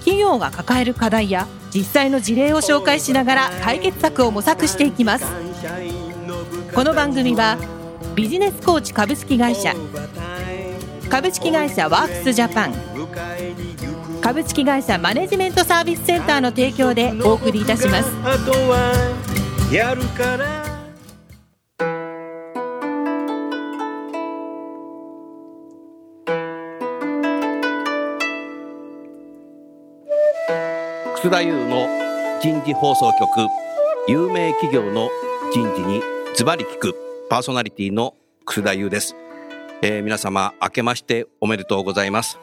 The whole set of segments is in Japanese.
企業が抱える課題や実際の事例を紹介しながら解決策を模索していきます。この番組はビジネスコーチ株式会社株式会社ワークスジャパン株式会社マネジメントサービスセンターの提供でお送りいたします。楠田祐の人事放送局有名企業の人事にズバリ聞くパーソナリティの楠田祐です、えー皆様明けましておめでとうございます。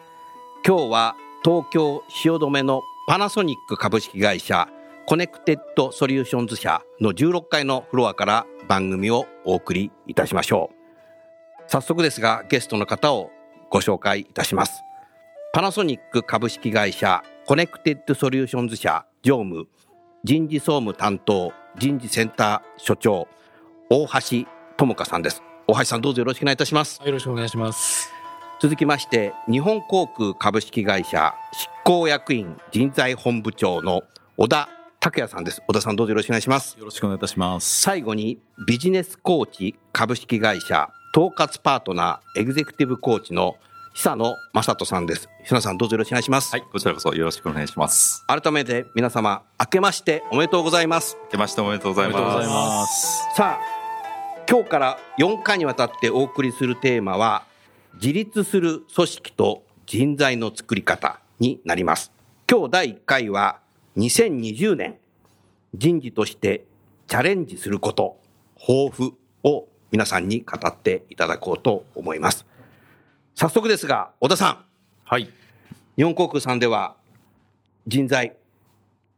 今日は東京汐留のパナソニック株式会社コネクテッドソリューションズ社の16階のフロアから番組をお送りいたしましょう。早速ですがゲストの方をご紹介いたします。パナソニック株式会社コネクテッドソリューションズ社常務人事総務担当人事センター所長大橋智香さんです大橋さんどうぞよろしくお願いいたしますよろしくお願いします。続きまして日本航空株式会社執行役員人材本部長の小田拓也さんです小田さんどうぞよろしくお願いしますよろしくお願いいたします。最後にビジネスコーチ株式会社統括パートナーエグゼクティブコーチの久野正人さんです。久野さんどうぞよろしくお願いします、はい、こちらこそよろしくお願いします。改めて皆様明けましておめでとうございます。明けましておめでとうございます。さあ今日から4回にわたってお送りするテーマは自立する組織と人材の作り方になります。今日第1回は2020年人事としてチャレンジすること抱負を皆さんに語っていただこうと思います早速ですが小田さんはい。日本航空さんでは人材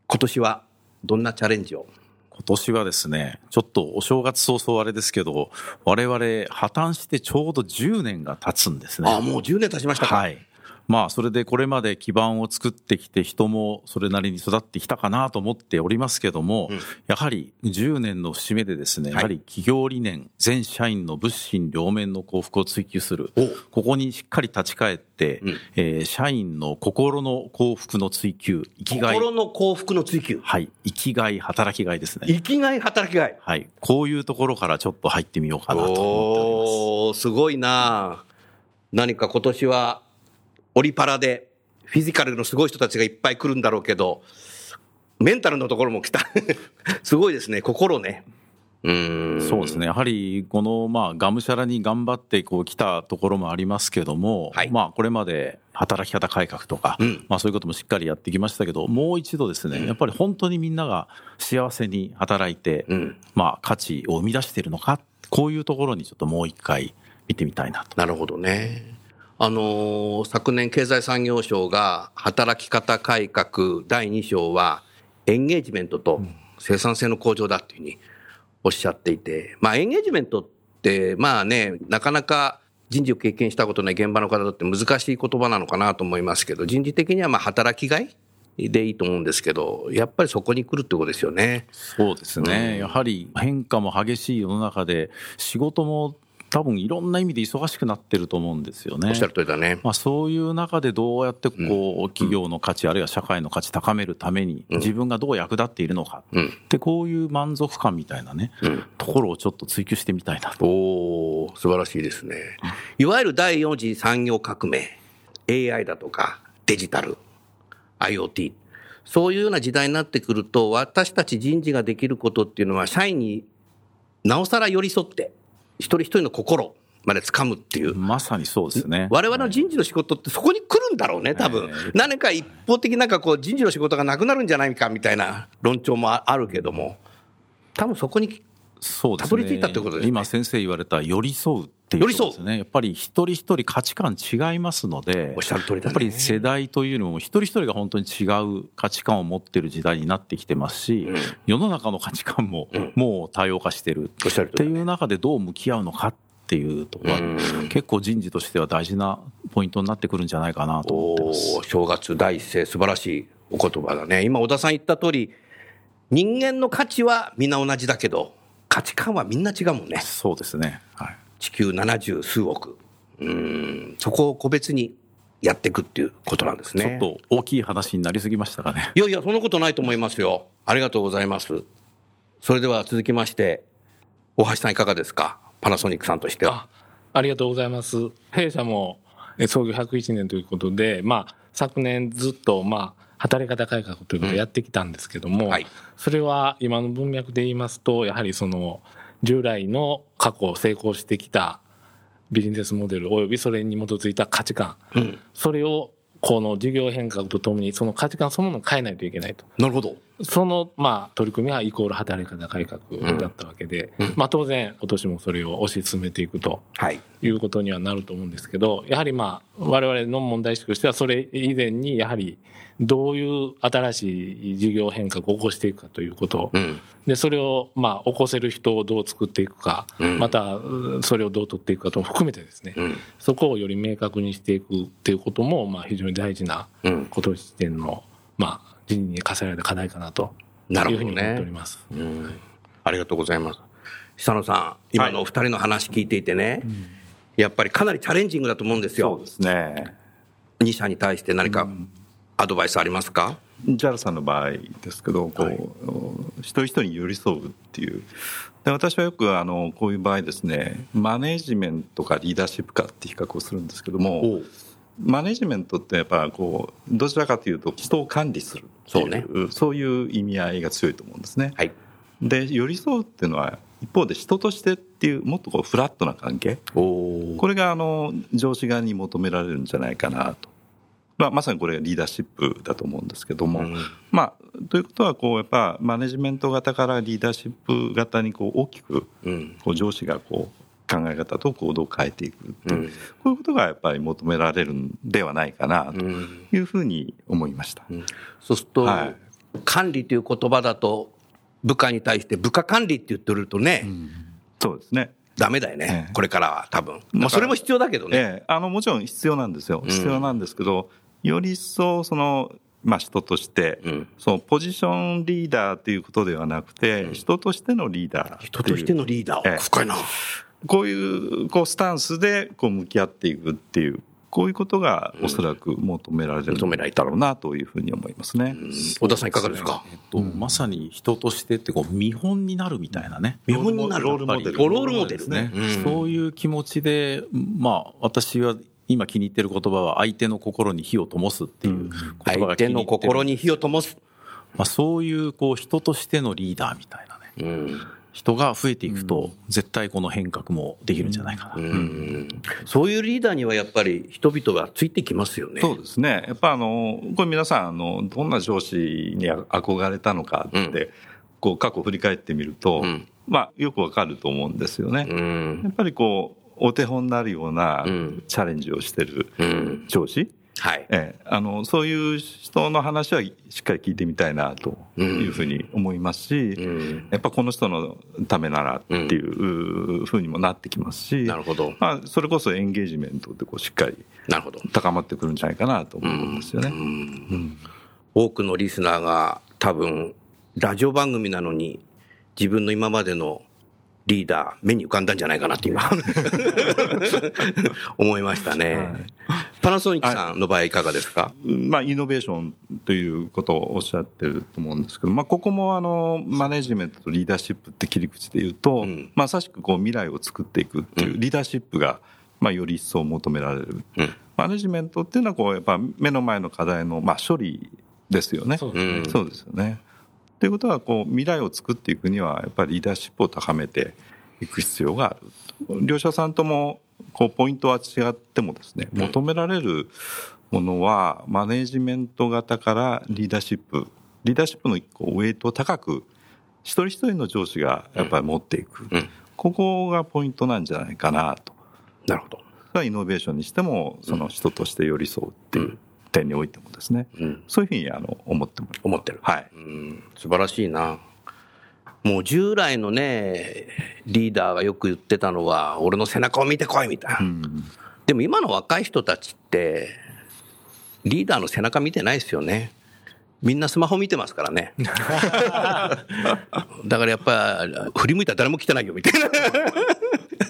今年はどんなチャレンジを？今年はですね、ちょっとお正月早々あれですけど、我々破綻してちょうど10年が経つんですね。あもう10年経ちましたか、はい。まあ、それでこれまで基盤を作ってきて人もそれなりに育ってきたかなと思っておりますけども、うんやはり10年の節目でですね、はいやはり企業理念、全社員の物心両面の幸福を追求するお。ここにしっかり立ち返って、うんえー社員の心の幸福の追求、生きがい。心の幸福の追求はい。生きがい、働きがいですね。生きがい働きがいはい。こういうところからちょっと入ってみようかなと思っておおーすごいな何か今年はオリパラでフィジカルのすごい人たちがいっぱい来るんだろうけどメンタルのところも来た。すごいですね心ね。うーん。そうですね。やはり、この、まあ、がむしゃらに頑張って、こう、来たところもありますけども、はい。まあ、これまで働き方改革とか、うん。まあ、そういうこともしっかりやってきましたけど、もう一度ですね、やっぱり本当にみんなが幸せに働いて、うん。まあ、価値を生み出しているのか、こういうところにちょっともう一回見てみたいなと。なるほどねあの昨年経済産業省が働き方改革第2章はエンゲージメントと生産性の向上だっていうふうにおっしゃっていて、まあエンゲージメントってまあね、なかなか人事を経験したことない現場の方だって難しい言葉なのかなと思いますけど、人事的にはまあ働きがいでいいと思うんですけど、やっぱりそこに来るってことですよね。そうですね、やはり変化も激しい世の中で、仕事も多分いろんな意味で忙しくなってると思うんですよね。おっしゃる通りだね。まあ、そういう中でどうやってこう企業の価値、あるいは社会の価値高めるために、自分がどう役立っているのかうん。って、こういう満足感みたいなね、うん。ところをちょっと追求してみたいなと。おー素晴らしいですね。いわゆる第4次産業革命、AI だとかデジタル、IoT、そういうような時代になってくると、私たち人事ができることっていうのは、社員になおさら寄り添って、一人一人の心まで掴むっていう。まさにそうですね。我々の人事の仕事ってそこに来るんだろうね、多分ええ。何か一方的なんかこう人事の仕事がなくなるんじゃないかみたいな論調もあるけども、多分そこにそうですね。たどり着いたってことですね今先生言われた寄り添うっっていうことですね。やっぱり一人一人価値観違いますので、おっしゃる通りだねやっぱり世代というのも一人一人が本当に違う価値観を持ってる時代になってきてますし、世の中の価値観ももう多様化してるおっていう中でどう向き合うのかっていうところは結構人事としては大事なポイントになってくるんじゃないかなと思ってます。正月第一声素晴らしいお言葉だね。今、小田さん言った通り、人間の価値はみんな同じだけど、価値観はみんな違うもんね。そうですね。はい。地球70数億。うん、そこを個別にやっていくっていうことなんですね。ちょっと大きい話になりすぎましたかね。いやいや、そんなことないと思いますよ。ありがとうございます。それでは続きまして、大橋さんいかがですか？パナソニックさんとしては。あありがとうございます。弊社もえ創業101年ということで、まあ、昨年ずっと、まあ、働き方改革ということをやってきたんですけども、はいそれは今の文脈で言いますと、やはりその、従来の過去成功してきたビジネスモデル及びそれに基づいた価値観、それをこの事業変革とともにその価値観そのものを変えないといけないと。なるほど。その、まあ、取り組みはイコール働き方改革だったわけで、まあ当然今年もそれを推し進めていくとはい。いうことにはなると思うんですけど、やはりまあ、我々の問題意識としては、それ以前に、やはり、どういう新しい事業変革を起こしていくかということ、うん。で、それをまあ、起こせる人をどう作っていくか、また、うそれをどう取っていくかとも含めてですね、ん。そこをより明確にしていくっていうことも、まあ、非常に大事な、うん。今年点の、まあ、人事に課せられた課題かなと、なるほどねいうふうに思っております。ありがとうございます。久野さん、今のお二人の話聞いていてね、やっぱりかなりチャレンジングだと思うんですよ。そうですね。2社に対して何かアドバイスありますか、JAL さんの場合ですけど、こう、一人一人に寄り添うっていう。で私はよくあのこういう場合ですね、マネジメントかリーダーシップかって比較をするんですけどおもう、マネジメントってやっぱこう、どちらかというと人を管理するそうねそういう意味合いが強いと思うんですね。はい。で、寄り添うっていうのは、一方で人としてっていう、もっとこうフラットな関係。おこれがあの上司側に求められるんじゃないかなと。まあ、まさにこれがリーダーシップだと思うんですけども、うんまあ、ということはこうやっぱマネジメント型からリーダーシップ型にこう大きくうん。こう上司がこう考え方と行動を変えていくっていう、うん。こういうことがやっぱり求められるんではないかなとうん。いうふうに思いました。そうすると、はい。管理という言葉だと、部下に対して部下管理って言ってるとね、そうですね。ダメだよね、ええ。これからは多分。らまあそれも必要だけどね。ええ、あのもちろん必要なんですよ、必要なんですけど、より一層その、まあ、人として、うん。そのポジションリーダーということではなくて、人としてのリーダー人としてのリーダー、ええ。深いな。こういうこうスタンスでこう向き合っていくっていう、こういうことがおそらく求められる求められんだろうなというふうに思いますね。小田さんいかがですか？えっと、まさに人としてってこう見本になるみたいなね。見本になるロールモデル。ロールモデルですね、うん。そういう気持ちで、まあ、私は今気に入ってる言葉は相手の心に火を灯すっていう言葉相が気に入ってる手の心に火を灯す。まあ、そういうこう人としてのリーダーみたいなね。うん人が増えていくと、絶対この変革もできるんじゃないかな。うんそういうリーダーにはやっぱり人々がついてきますよね。そうですね。やっぱあの、これ皆さん、あの、どんな上司に憧れたのかって、うんこう過去振り返ってみると、うんまあよくわかると思うんですよね。うんやっぱりこう、お手本になるようなうんチャレンジをしてるうん上司、はい。ええ、あの、そういう人の話はしっかり聞いてみたいなというふうに思いますし、うんやっぱこの人のためならっていうふうにもなってきますし、なるほど。まあ、それこそエンゲージメントってこうしっかり。高まってくるんじゃないかなと思うんですよね。多くのリスナーが多分、ラジオ番組なのに、自分の今までのリーダー、目に浮かんだんじゃないかなって今、思いましたね。パナソニックさんの場合いかがですか、まあ、イノベーションということをおっしゃってると思うんですけど、まあ、ここもあの、マネジメントとリーダーシップって切り口で言うと、ん。まさしくこう未来を作っていくっていうリーダーシップが、まあ、より一層求められる。うん。マネジメントっていうのは、こう、やっぱ目の前の課題の、まあ、処理ですよね。そうですね。そうですよね。ということは、こう、未来を作っていくには、やっぱりリーダーシップを高めていく必要がある。両者さんとも、こう、ポイントは違ってもですね、求められるものは、マネジメント型からリーダーシップ、リーダーシップのこうウェイトを高く、一人一人の上司がやっぱり持っていく。うんここがポイントなんじゃないかなとなるほど。イノベーションにしても、その人として寄り添うっていう点においてもですね、うん。そういうふうにあの思っても思ってる。はい。うん。素晴らしいな。もう従来のね、リーダーがよく言ってたのは、俺の背中を見てこいみたいな。うんでも今の若い人たちって、リーダーの背中見てないですよね。みんなスマホ見てますからね。だからやっぱ、振り向いたら誰も来てないよみたいな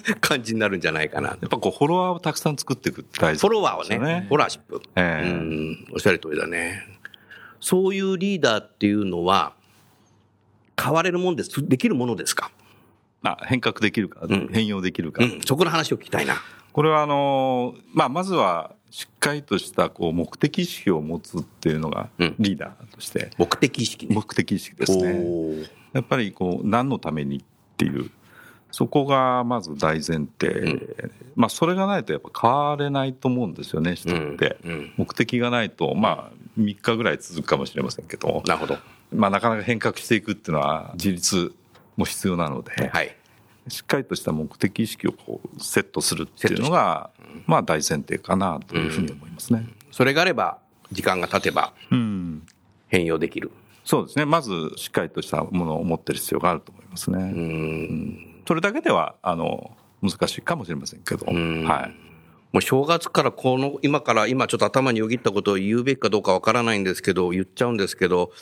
感じになるんじゃないかな。やっぱこうフォロワーをたくさん作っていくって大事フォロワーをね、フォロワーシップ。ええうん、おっしゃる通りだね。そういうリーダーっていうのは、変われるもんです、できるものですか？まあ、変革できるか、ん変容できるか、うん、そこの話を聞きたいな。これはあの、まあ、まずはしっかりとしたこう目的意識を持つっていうのがうんリーダーとして目的意識ね。目的意識ですね。やっぱりこう何のためにっていうそこがまず大前提、まあそれがないとやっぱ変われないと思うんですよね人って、うんうん目的がないとまあ3日ぐらい続くかもしれませんけど、なるほど。まあなかなか変革していくっていうのは自立も必要なので、はい。しっかりとした目的意識をこうセットするっていうのが、まあ大前提かなというふうに思いますね。それがあれば、時間が経てばうん。変容できる。そうですね。まずしっかりとしたものを持ってる必要があると思いますね。うん。それだけでは、あの、難しいかもしれませんけど、んはい。もう正月からこの、今から、今ちょっと頭によぎったことを言うべきかどうかわからないんですけど、言っちゃうんですけど、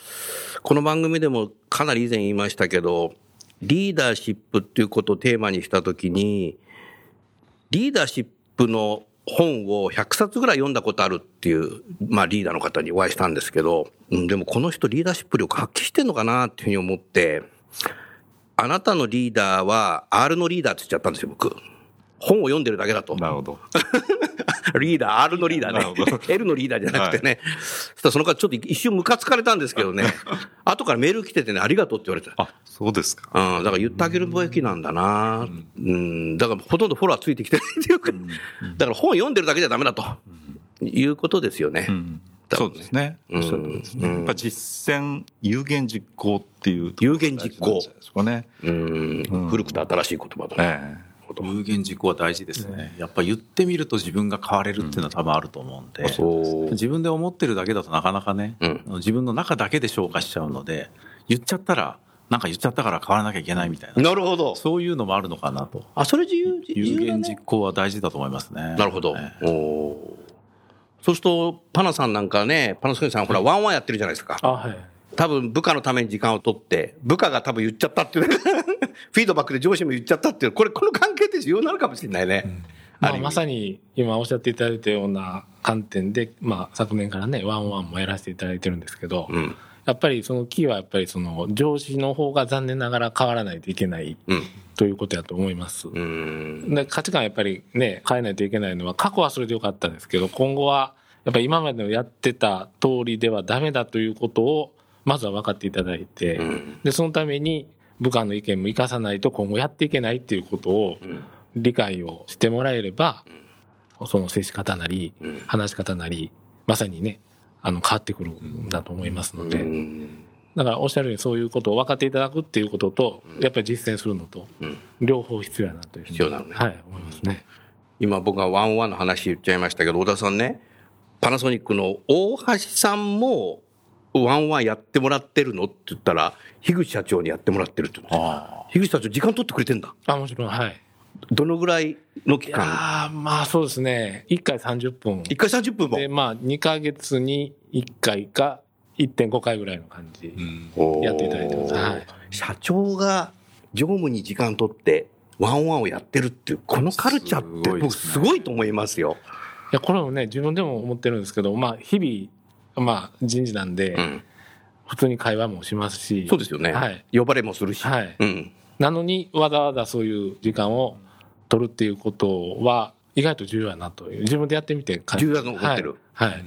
この番組でもかなり以前言いましたけど、リーダーシップっていうことをテーマにしたときに、リーダーシップの本を100冊ぐらい読んだことあるっていう、まあリーダーの方にお会いしたんですけど、うん、でもこの人リーダーシップ力発揮してんのかなっていうふうに思って、あなたのリーダーは R のリーダーって言っちゃったんですよ、僕。本を読んでるだけだと。なるほど。リーダー、R のリーダーね。L のリーダーじゃなくてね。そしたらその方ちょっと一瞬ムカつかれたんですけどね。後からメール来ててね、ありがとうって言われて。あ、そうですか。うん、だから言ってあげるべきなんだな、うん、だからほとんどフォロワーついてきてないっていうか、だから本読んでるだけじゃダメだと、いうことですよね。うん多分ねそうですね。やっぱ実践、有言実行っていう。有言実行古くて新しい言葉だね。え有言実行は大事ですね。やっぱ言ってみると自分が変われるっていうのは多分あると思うんで。自分で思ってるだけだとなかなかね、うん自分の中だけで消化しちゃうので、言っちゃったら、なんか言っちゃったから変わらなきゃいけないみたいな、なるほど。そういうのもあるのかなと。あ、それ自由、自有由だ言ね実行は大事だと思いますね。なるほど。ええおーそうすると、パナさんなんかね、パナソニックさんほら、ワンワンやってるじゃないですか。あ、はい。多分部下のために時間を取って、部下が多分言っちゃったっていうね、フィードバックで上司も言っちゃったっていう、これ、この関係って重要なのかもしれないね。まあ、ある意味まさに今おっしゃっていただいたような観点で、まあ、昨年からね、ワンワンもやらせていただいてるんですけど、うん。やっぱりそのキーはやっぱりその上司の方が残念ながら変わらないといけないうん。ということやと思います。うん。で価値観やっぱりね、変えないといけないのは、過去はそれでよかったんですけど、今後は、やっぱり今までのやってた通りではダメだということを、まずは分かっていただいて、うん。で、そのために部下の意見も生かさないと今後やっていけないっていうことを理解をしてもらえれば、その接し方なり、話し方なり、まさにね、あの、変わってくるんだと思いますので、うんだからおっしゃるようにそういうことを分かっていただくっていうことと、やっぱり実践するのと、両方必要やなというふうに必要なのねはい、思いますね。今僕がワンワンの話言っちゃいましたけど、小田さんね、パナソニックの大橋さんも、ワンワンやってもらってるのって言ったら、樋口社長にやってもらってるって言樋口社長時間取ってくれてんだ。あ、もちろん、はい。どのぐらいの期間？ああ、まあそうですね。1回30分。?1 回30分も。で、まあ2ヶ月に1回か1.5回ぐらいの感じ。やっていただいてますはい社長が常務に時間取って、ワンワンをやってるっていう、このカルチャーって僕すごいと思いますよ。いや、これもね、自分でも思ってるんですけど、まあ日々、まあ人事なんで、うん。普通に会話もしますし。そうですよね。はい。呼ばれもするし。はいうん。なのに、わざわざそういう時間を取るっていうことは、意外と重要やなという。自分でやってみて感じ重要だと思ってるはい。はい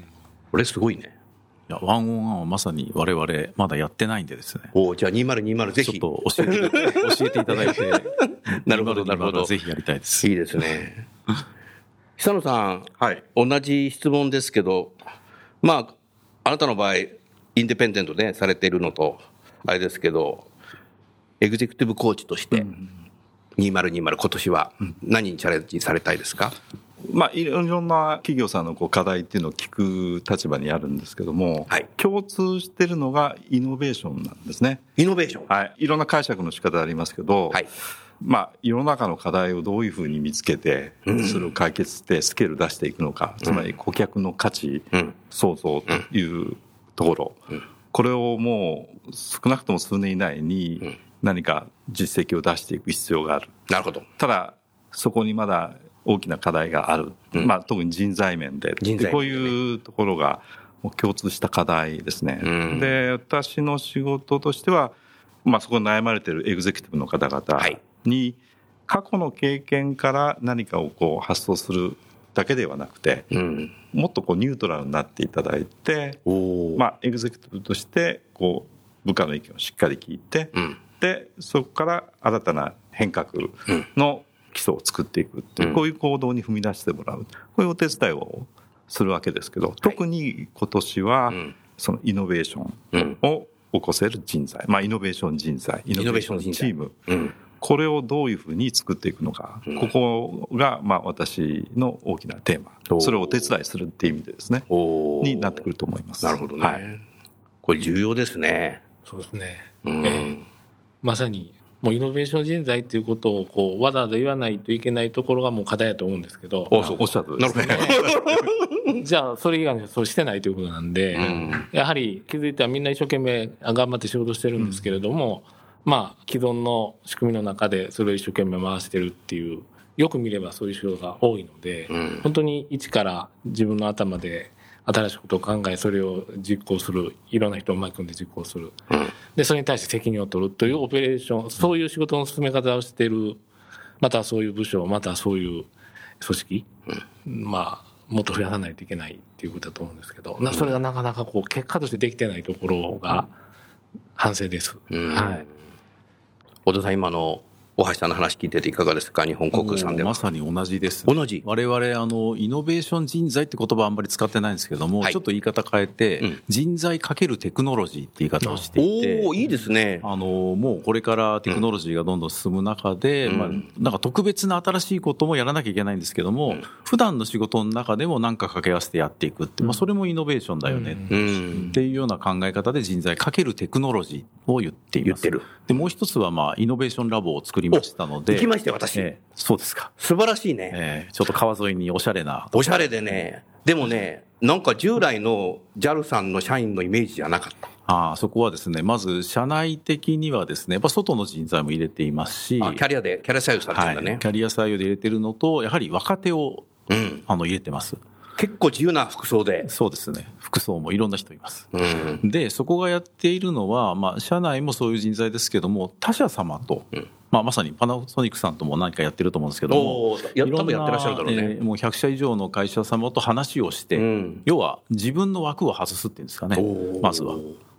これすごいね。いやワンオンワンはまさに我々まだやってないんでですね。おおじゃあ2020ぜひ。ちょっと教えて、教えていただいて、なるほどなるほどぜひやりたいです。いいですね。久野さん、はい。同じ質問ですけど、まあ、あなたの場合、インディペンデントでされているのと、あれですけど、エグゼクティブコーチとして、2020今年は何にチャレンジされたいですか、まあ、いろいろんな企業さんのこう課題っていうのを聞く立場にあるんですけども、はい共通してるのがイノベーションなんですね。イノベーション。はい。いろんな解釈の仕方ありますけど、はい。まあ、世の中の課題をどういうふうに見つけて、それを解決してスケール出していくのか、つまり顧客の価値、うん創造というところ、これをもう少なくとも数年以内に何か実績を出していく必要がある。なるほど。ただ、そこにまだ大きな課題がある。うんまあ、特に人材面で。人材面でねでこういうところが共通した課題ですね。うんで、私の仕事としては、まあ、そこに悩まれているエグゼクティブの方々はいに、過去の経験から何かをこう発想するだけではなくて、うん。もっとこうニュートラルになっていただいて。まあ、エグゼクティブとして、こう、部下の意見をしっかり聞いて、うん。で、そこから新たな変革の基礎を作っていくっていう、うんこういう行動に踏み出してもらう。こういうお手伝いをするわけですけど、特に今年はうん、そのイノベーショうんンを起こせる人材、まあ、イノベーション人材、イノベーションチーム、うん。これをどういうふうに作っていくのか、うんここが、まあ、私の大きなテーマ。それをお手伝いするっていう意味でですね、おお。になってくると思います。なるほどね。はい。これ重要ですね。そうですね。うん。ええまさに、もうイノベーション人材っていうことを、こう、わざわざ言わないといけないところがもう課題だと思うんですけど、おそうおっしゃるなるほね。ど。じゃあ、それ以外にそうしてないということなんで、うんやはり気づいたらみんな一生懸命頑張って仕事してるんですけれども、まあ、既存の仕組みの中でそれを一生懸命回してるっていう、よく見ればそういう仕事が多いので、うん本当に一から自分の頭で新しいことを考え、それを実行する、いろんな人を巻き込んで実行する。うんで、それに対して責任を取るというオペレーション、そういう仕事の進め方をしている、またそういう部署、またそういう組織、まあ、もっと増やさないといけないっていうことだと思うんですけど、なそれがなかなかこう、結果としてできてないところが反省です。うんはい。小田さん、今の大橋さんの話聞いてていかがですか？日本航空さんでは。まさに同じです。同じ我々、あの、イノベーション人材って言葉はあんまり使ってないんですけども、はいちょっと言い方変えて、うん人材かけるテクノロジーって言い方をしていて、おおいいですね。あの、もうこれからテクノロジーがどんどん進む中で、うんまあ、なんか特別な新しいこともやらなきゃいけないんですけども、うん普段の仕事の中でも何か掛け合わせてやっていくって、まあ、それもイノベーションだよね。うんっ。ていうような考え方で人材かけるテクノロジーを言っています。言ってるで、もう一つは、まあ、イノベーションラボを作りましたので。行きましたよ、私。ええそうですか。素晴らしいね。ええちょっと川沿いにおしゃれな。おしゃれでね。でもね、なんか従来の JAL さんの社員のイメージじゃなかった。ああ、そこはですね、まず社内的にはですね、やっぱ外の人材も入れていますし、あキャリアで、キャリア採用されてるんだはい、ねキ。ャリア採用で入れてるのと、やはり若手をうん。あの入れてます。結構自由な服装で。そうですね。服装もいろんな人います。うん。で、そこがやっているのは、まあ、社内もそういう人材ですけども、他社様と、うんまあ、まさにパナソニックさんとも何かやってると思うんですけども、や多分やってらっしゃるだろうね。えーもう100社以上の会社様と話をして、うん。要は自分の枠を外すっていうんですかねまずは。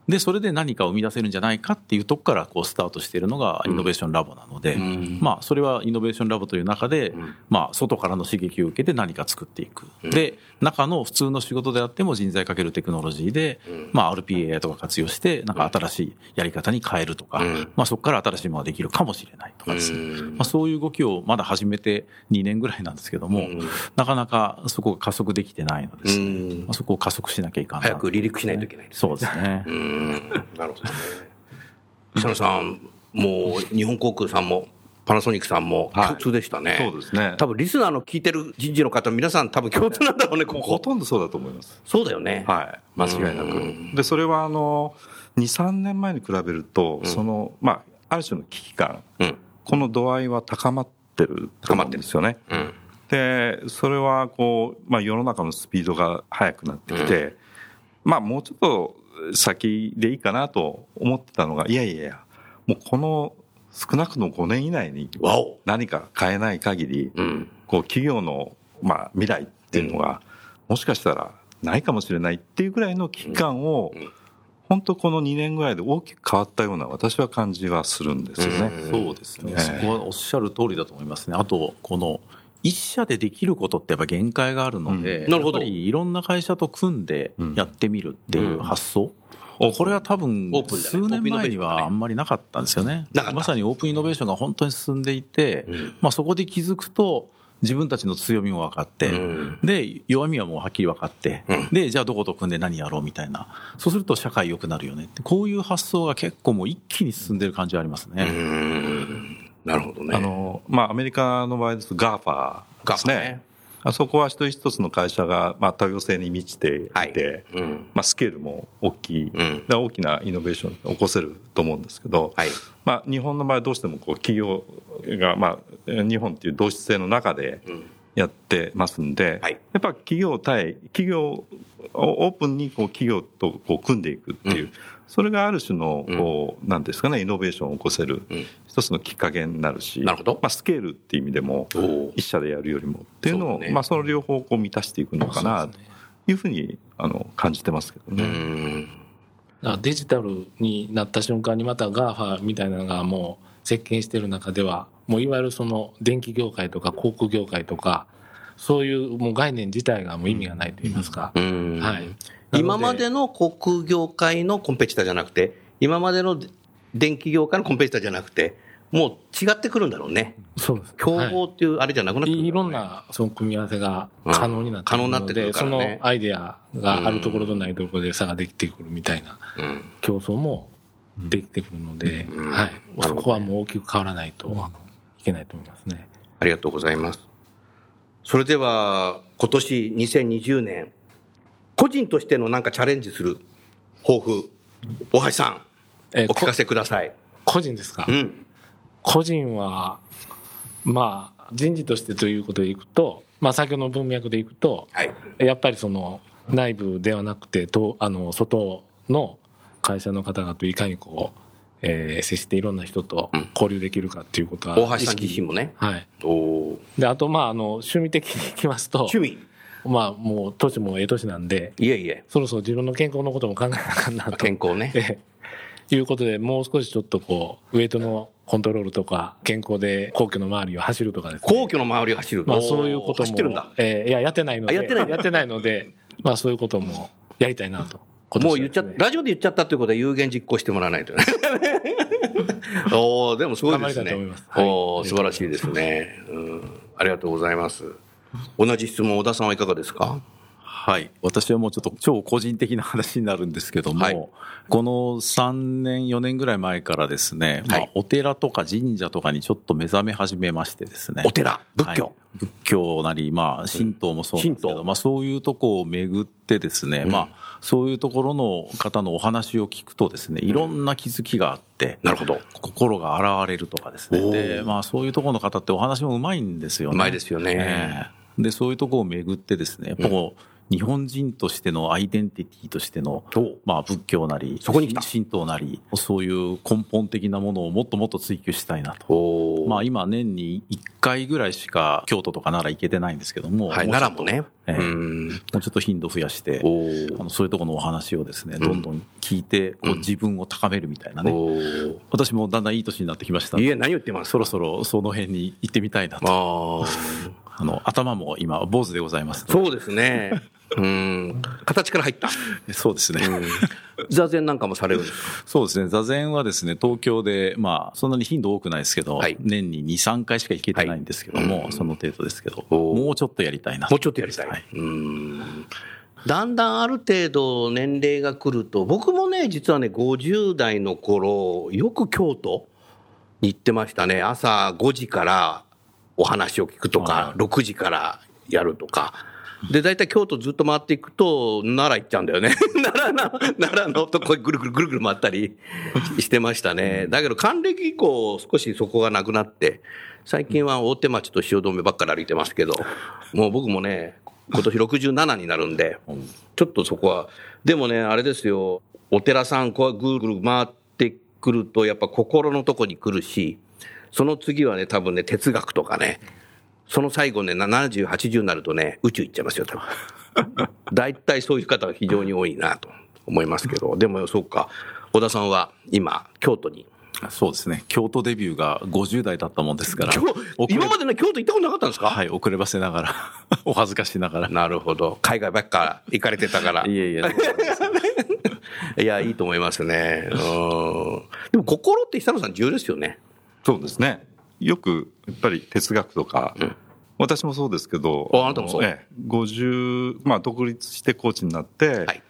で、それで何かを生み出せるんじゃないかっていうとこからこうスタートしているのがイノベーションラボなので、ん。まあ、それはイノベーションラボという中で、ん。まあ、外からの刺激を受けて何か作っていく。で、中の普通の仕事であっても人材かけるテクノロジーで、まあ、RPA とか活用して、なんか新しいやり方に変えるとか、うん。まあ、そこから新しいものができるかもしれないとかです。ね。うん。まあ、そういう動きをまだ始めて2年ぐらいなんですけども、うん。なかなかそこが加速できてないのです、ね。うん。まあ、そこを加速しなきゃいかんな。早く離陸しないといけないですそうですね。うん。なるほどね。草野さん、もう日本航空さんも、パナソニックさんもはい共通でしたね。そうですね。多分リスナーの聞いてる人事の方、皆さん多分共通なんだろうね、こほこ。とんどそうだと思います。そうだよね。はい。間違いなく。で、それはあの、2、3年前に比べると、その、まあ、ある種の危機感、うん。この度合いは高まってると思うんですよね。うん。で、それはこう、まあ世の中のスピードが速くなってきて、まあもうちょっと先でいいかなと思ってたのが、いやいやいや、もうこの少なくとも5年以内に。何か変えない限り、うん。こう企業の、まあ、未来っていうのが、もしかしたらないかもしれないっていうぐらいの危機感を、うん本当この2年ぐらいで大きく変わったような私は感じはするんですよね。そうですね、ええそこはおっしゃる通りだと思いますね。あと、この、一社でできることってやっぱ限界があるので、うん。なるほど。やっぱりいろんな会社と組んでやってみるっていう発想、これは多分数年前にはあんまりなかったんですよね。まさにオープンイノベーションが本当に進んでいて、まあ、そこで気づくと自分たちの強みも分かって、うん。で弱みはもうはっきり分かって、うん。でじゃあどこと組んで何やろうみたいな。そうすると社会良くなるよねって。こういう発想が結構もう一気に進んでる感じはありますね。うんなるほどね。あの、まあ、アメリカの場合ですと GAFA ですね。ね。あそこは一つ一つの会社が、まあ、多様性に満ちていて、はい。うん。まあ、スケールも大きい、ん。で大きなイノベーションを起こせると思うんですけど、はい。まあ、日本の場合どうしてもこう企業が、まあ、日本っていう同質性の中でん。やってますんで、はい。やっぱ企業対企業をオープンにこう企業とこう組んでいくっていう、うんそれがある種のこう、なんですかねイノベーションを起こせるうん。一つのきっかけになるし、なるほど。まあ、スケールっていう意味でも一社でやるよりもっていうのをまあ、その両方をこう満たしていくのかなというふうにあの感じてますけどうね。ん。だからデジタルになった瞬間にまた GAFA みたいなのがもう席巻してる中ではもういわゆるその電気業界とか航空業界とかそういうもう概念自体がもう意味がないと言いますか、うん。はい今までの航空業界のコンペティターじゃなくて、今までの電気業界のコンペティターじゃなくて、もう違ってくるんだろうね。そうです。競合っていうあれじゃなくなってくるい。いろんなその組み合わせが可能になってくるうん。可能になってくので、そるからね。のアイデアがあるところとないところで差ができてくるみたいなうん。競争もできてくるので、うん。はい、なるほどそこはもう大きく変わらないといけないと思いますね。ありがとうございます。それでは、今年2020年、個人としてのなんかチャレンジする抱負、大橋さん、えーお聞かせください。個人ですか、うん。個人は、まあ、人事としてということでいくと、まあ、先ほどの文脈でいくと、はい。やっぱりその内部ではなくて、とあの外の会社の方々といかにこう、えー接していろんな人と交流できるかっていうことは、大橋さん自身もね。はい。で、あと、まあ、あの、趣味的にいきますと、趣味。まあ、もう、年もええ年なんで、いえいえ。そろそろ自分の健康のことも考えなあかんなと。健康ね。ええいうことで、もう少しちょっとこう、ウェイトのコントロールとか、健康で皇居の周りを走るとかですね。皇居の周りを走る。まあそういうことも。走ってるんだ。ええいや、やってないので。あやってないやってないので、まあそういうこともやりたいなと。もう言っちゃっですねラジオで言っちゃったということは有言実行してもらわないとね。おおでもすごいです頑張りたいと思いねます。はいおお素晴らしいですね。うん。ありがとうございます。同じ質問、小田さんはいかがですか？はい。私はもうちょっと超個人的な話になるんですけども、はいこの3年、4年ぐらい前からですね、まはいあ、お寺とか神社とかにちょっと目覚め始めましてですね。お寺、仏教。はい仏教なり、まあ、神道もそうなんですけど、まあ、そういうとこを巡ってですね、まあ、そういうところの方のお話を聞くとですね、いろんな気づきがあって、なるほど。心が洗われるとかですね。で、まあ、そういうところの方ってお話もうまいんですよね。うまいですよねええで、そういうところを巡ってですね、やっぱこう、日本人としてのアイデンティティとしてのお、まあ仏教なり、そこに神道なり、そういう根本的なものをもっともっと追求したいなと。まあ今年に1回ぐらいしか京都とか奈良行けてないんですけども。はい、も奈良もね。ええうん。もうちょっと頻度増やして、おあのそういうところのお話をですね、どんどん聞いて、こう自分を高めるみたいなね。お私もだんだんいい年になってきましたいえ、何言ってます？そろそろその辺に行ってみたいなと。あの、頭も今、坊主でございますそうですね。うん。形から入った。そうですね。座禅なんかもされるんですか？そうですね。座禅はですね、東京で、まあ、そんなに頻度多くないですけど、はい年に2、3回しか行けてないんですけども、はいその程度ですけど、もうちょっとやりたいな。もうちょっとやりたい。はいうん。だんだんある程度年齢が来ると、僕もね、実はね、50代の頃、よく京都に行ってましたね。朝5時からお話を聞くとかは、6時からやるとか。で、大体京都ずっと回っていくと、奈良行っちゃうんだよね。奈良の、奈良のとこぐるぐるぐるぐる回ったりしてましたね。だけど、還暦以降、少しそこがなくなって、最近は大手町と汐留ばっかり歩いてますけど、もう僕もね、今年67になるんで、ちょっとそこは、でもね、あれですよ、お寺さん、こうぐるぐる回ってくると、やっぱ心のとこに来るし、その次はね、多分ね、哲学とかね、その最後ね、70、80になるとね、宇宙行っちゃいますよ、多分。大体そういう方が非常に多いなと思いますけど、でもそうか、小田さんは今、京都に。そうですね。京都デビューが50代だったもんですから、今までね、京都行ったことなかったんですか？はい、遅ればせながら、お恥ずかしながら。なるほど。海外ばっか行かれてたから。いえいえ、いや、いいと思いますね。うん。でも心って久野さん重要ですよね。そうですね。よく、やっぱり哲学とか、うん私もそうですけど、ああなたもそう？ええ、50、まあ、独立してコーチになって、はい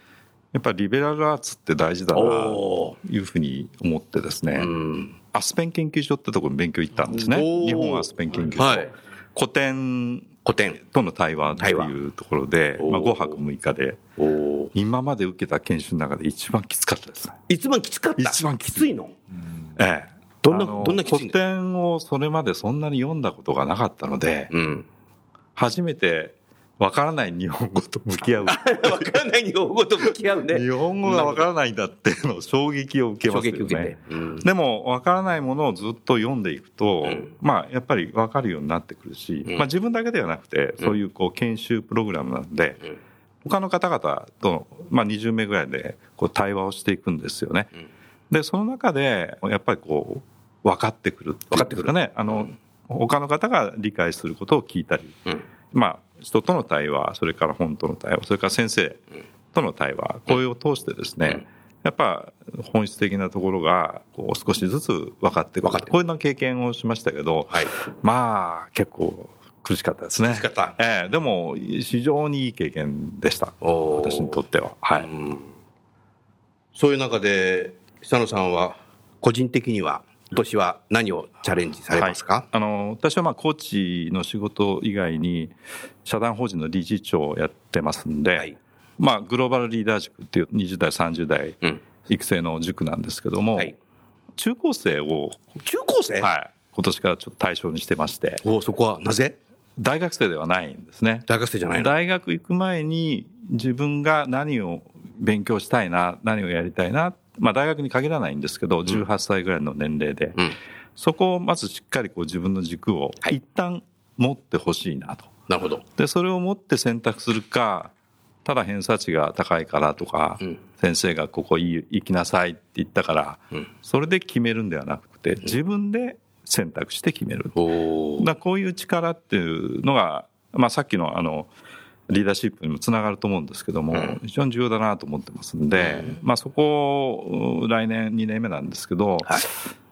やっぱりリベラルアーツって大事だな、おというふうに思ってですね、うん。アスペン研究所ってところに勉強行ったんですね。日本アスペン研究所。はい古典古典。との対話っていうところで、まあ、5泊6日で、お今まで受けた研修の中で一番きつかったですね。一番きつかった？一番きついの？ええ。どんなどんな古典をそれまでそんなに読んだことがなかったので、うん。初めてわからない日本語と向き合う。わからない日本語と向き合うね。日本語がわからないんだっていうのを衝撃を受け衝ますよね。撃受けて。うんでも、わからないものをずっと読んでいくと、うんまあ、やっぱりわかるようになってくるし、うんまあ自分だけではなくて、そういうこう研修プログラムなんで、うん他の方々と、まあ20名ぐらいでこう対話をしていくんですよね。うんで、その中で、やっぱりこう、分かってくるっていうんですかね。あの、他の方が理解することを聞いたり、うんまあ、人との対話、それから本との対話、それから先生との対話、これを通してですね、うんやっぱ本質的なところがこう少しずつ分かってくる。分かってくるこういうような経験をしましたけど、はい。まあ、結構苦しかったですね。苦しかったええでも、非常にいい経験でした。私にとっては。はい。うんそういう中で、久野さんは、個人的には、今年は何をチャレンジされますか、あの私はまあコーチの仕事以外に社団法人の理事長をやってますんで、はい。まあ、グローバルリーダー塾っていう20代30代うん。育成の塾なんですけども、はい。中高生を、中高生？はい、今年からちょっと対象にしてまして。おそこはなぜ？大学生ではないんですね。大学生じゃないの？大学行く前に自分が何を勉強したいな何をやりたいなまあ大学に限らないんですけど18歳ぐらいの年齢で、うん。そこをまずしっかりこう自分の軸をはい一旦持ってほしいなと。なるほど。で、それを持って選択するか、ただ偏差値が高いからとか、うん先生がここい行きなさいって言ったから、うんそれで決めるんではなくて、自分で選択して決める。おだこういう力っていうのが、まあさっきのあの、リーダーシップにもつながると思うんですけども、うん非常に重要だなと思ってますんで、まあそこを来年2年目なんですけど、はい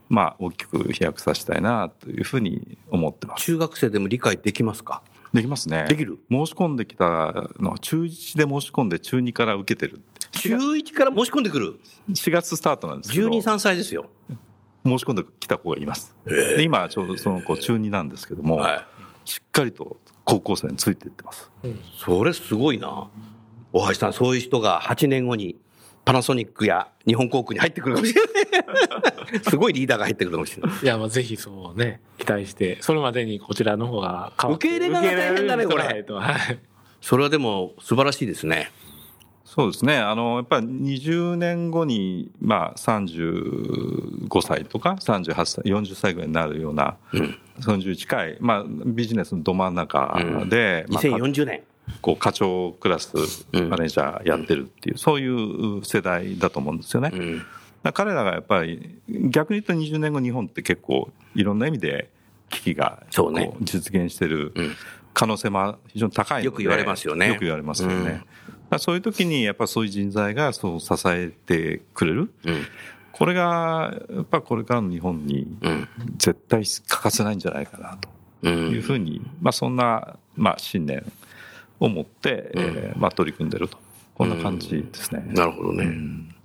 まあ大きく飛躍させたいなというふうに思ってます。中学生でも理解できますか？できますね。できる？申し込んできたのは中1で申し込んで中2から受けてる。中1から申し込んでくる？4月スタートなんですけど。12、3歳ですよ。申し込んできた子がいます。で今ちょうどその子中2なんですけども、はしっかりと高校生についていってます。い。それすごいな。大橋さん、そういう人が8年後にパナソニックや日本航空に入ってくるかもしれない。すごいリーダーが入ってくるかもしれない。いや、まあぜひそうね、期待して、それまでにこちらの方が変わって受け入れが大変だねこれないとはい。それはでも素晴らしいですね。そうですね。あの、やっぱり20年後に、まあ35歳とか38歳、40歳ぐらいになるような、うん。30近い、まあビジネスのど真ん中で、まあ2040年。こう課長クラスうんマネージャーやってるっていう、そういう世代だと思うんですよね。うん。彼らがやっぱり逆に言うと20年後日本って結構いろんな意味で危機が実現してるうん可能性も非常に高いよく言われますよねよく言われますよね。うんそういう時にやっぱそういう人材がそう支えてくれる。うん。これがやっぱこれからの日本にうん。絶対欠かせないんじゃないかなとう。いうんふうに、まあそんな、まあ信念を持って、えーまあ取り組んでると。こんな感じですね。なるほどね。うん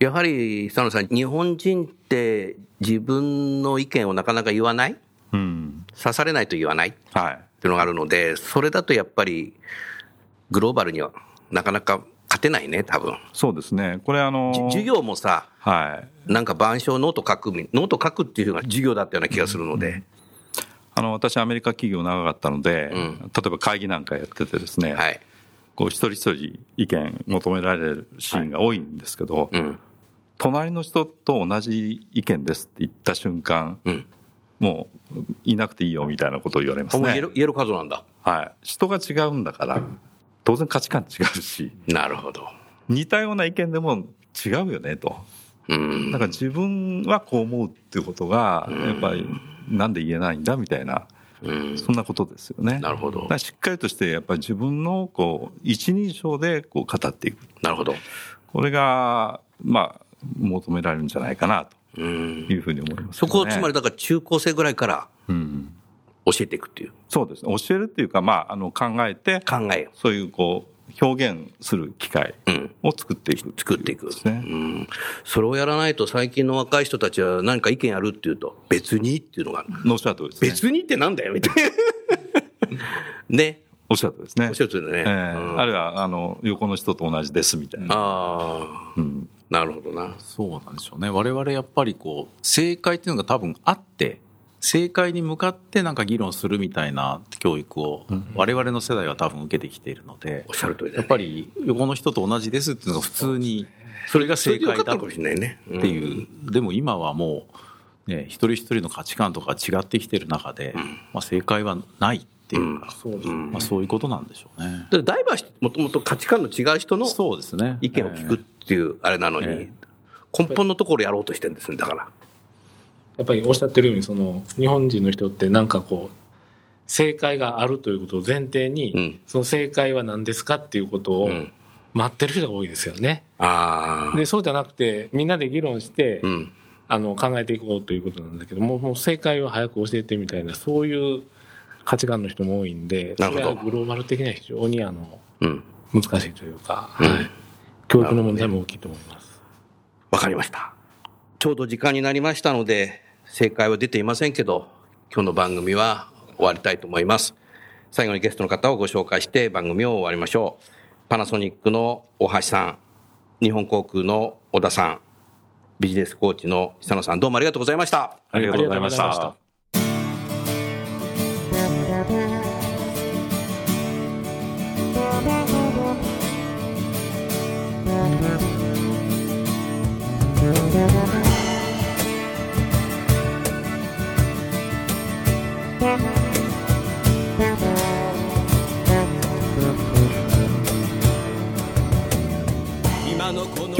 やはり、佐野さん、日本人って自分の意見をなかなか言わない？うん。指されないと言わない？っはい。ていうのがあるので、それだとやっぱり、グローバルにはなかなか勝てないね、多分。そうですね。これあのじ授業もさ、はい。なんか板書ノート書くみ、ノート書くっていうのが授業だったような気がするので、あの、私アメリカ企業長かったので、うん例えば会議なんかやっててですね、はい。こう一人一人意見求められるシーンが多いんですけど、うん。隣の人と同じ意見ですって言った瞬間、うん。もういなくていいよみたいなことを言われますね言える。、数なんだ。はい。人が違うんだから、当然価値観違うし、なるほど。似たような意見でも違うよねと。うん。だから自分はこう思うっていうことが、やっぱりなんで言えないんだみたいな、うん。そんなことですよね。なるほどしっかりとして、やっぱり自分のこう一人称でこう語っていく。なるほど。これが、まあ、求められるんじゃないかなとうん。いうふうに思います、そこをつまりだから中高生ぐらいからうん、教えていくっていうそうですね。教えるっていうか、まあ、あの、考えて、考えを。そういう、こう、表現する機会うん。を作っていく。作っていく。ですね。うん。それをやらないと最近の若い人たちは何か意見あるっていうと、別にっていうのがある。おっしゃる通りですね。別にってなんだよみたいな。ね。おっしゃる通りですね。おっしゃる通りだねええうんあるいは、あの、横の人と同じですみたいな。ああ、うん。なるほどな。そうなんでしょうね。我々やっぱりこう、正解っていうのが多分あって、正解に向かってなんか議論するみたいな教育を我々の世代は多分受けてきているのでおっ、しゃる通り。やっぱり横の人と同じですっていうのが普通に、それが正解だっ。ていう、でも今はもう、ね、一人一人の価値観とか違ってきてる中で、まあ正解はないっていうか。まあそういうことなんでしょうね。でダイバーシティもともと価値観の違う人のそうですね。意見を聞くっていうあれなのに、え根本のところやろうとしてるんですね、だから。やっぱりおっしゃってるように、その、日本人の人ってなんかこう、正解があるということを前提に、うんその正解は何ですかっていうことをうん待ってる人が多いですよね。ああ。で、そうじゃなくて、みんなで議論して、うん。あの、考えていこうということなんだけども、もう正解を早く教えてみたいな、そういう価値観の人も多いんで、それはグローバル的には非常にあの、うん。難しいというか、うんはい。教育の問題も大きいと思います。わかりました。ちょうど時間になりましたので、正解は出ていませんけど、今日の番組は終わりたいと思います。最後にゲストの方をご紹介して番組を終わりましょう。パナソニックの大橋さん、日本航空の小田さん、ビジネスコーチの久野さん、どうもありがとうございました。ありがとうございました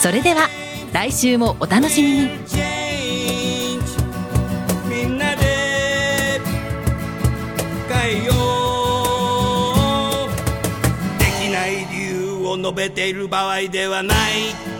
それでは来週もお楽しみに。みんなで変えよできない理由を述べている場合ではない。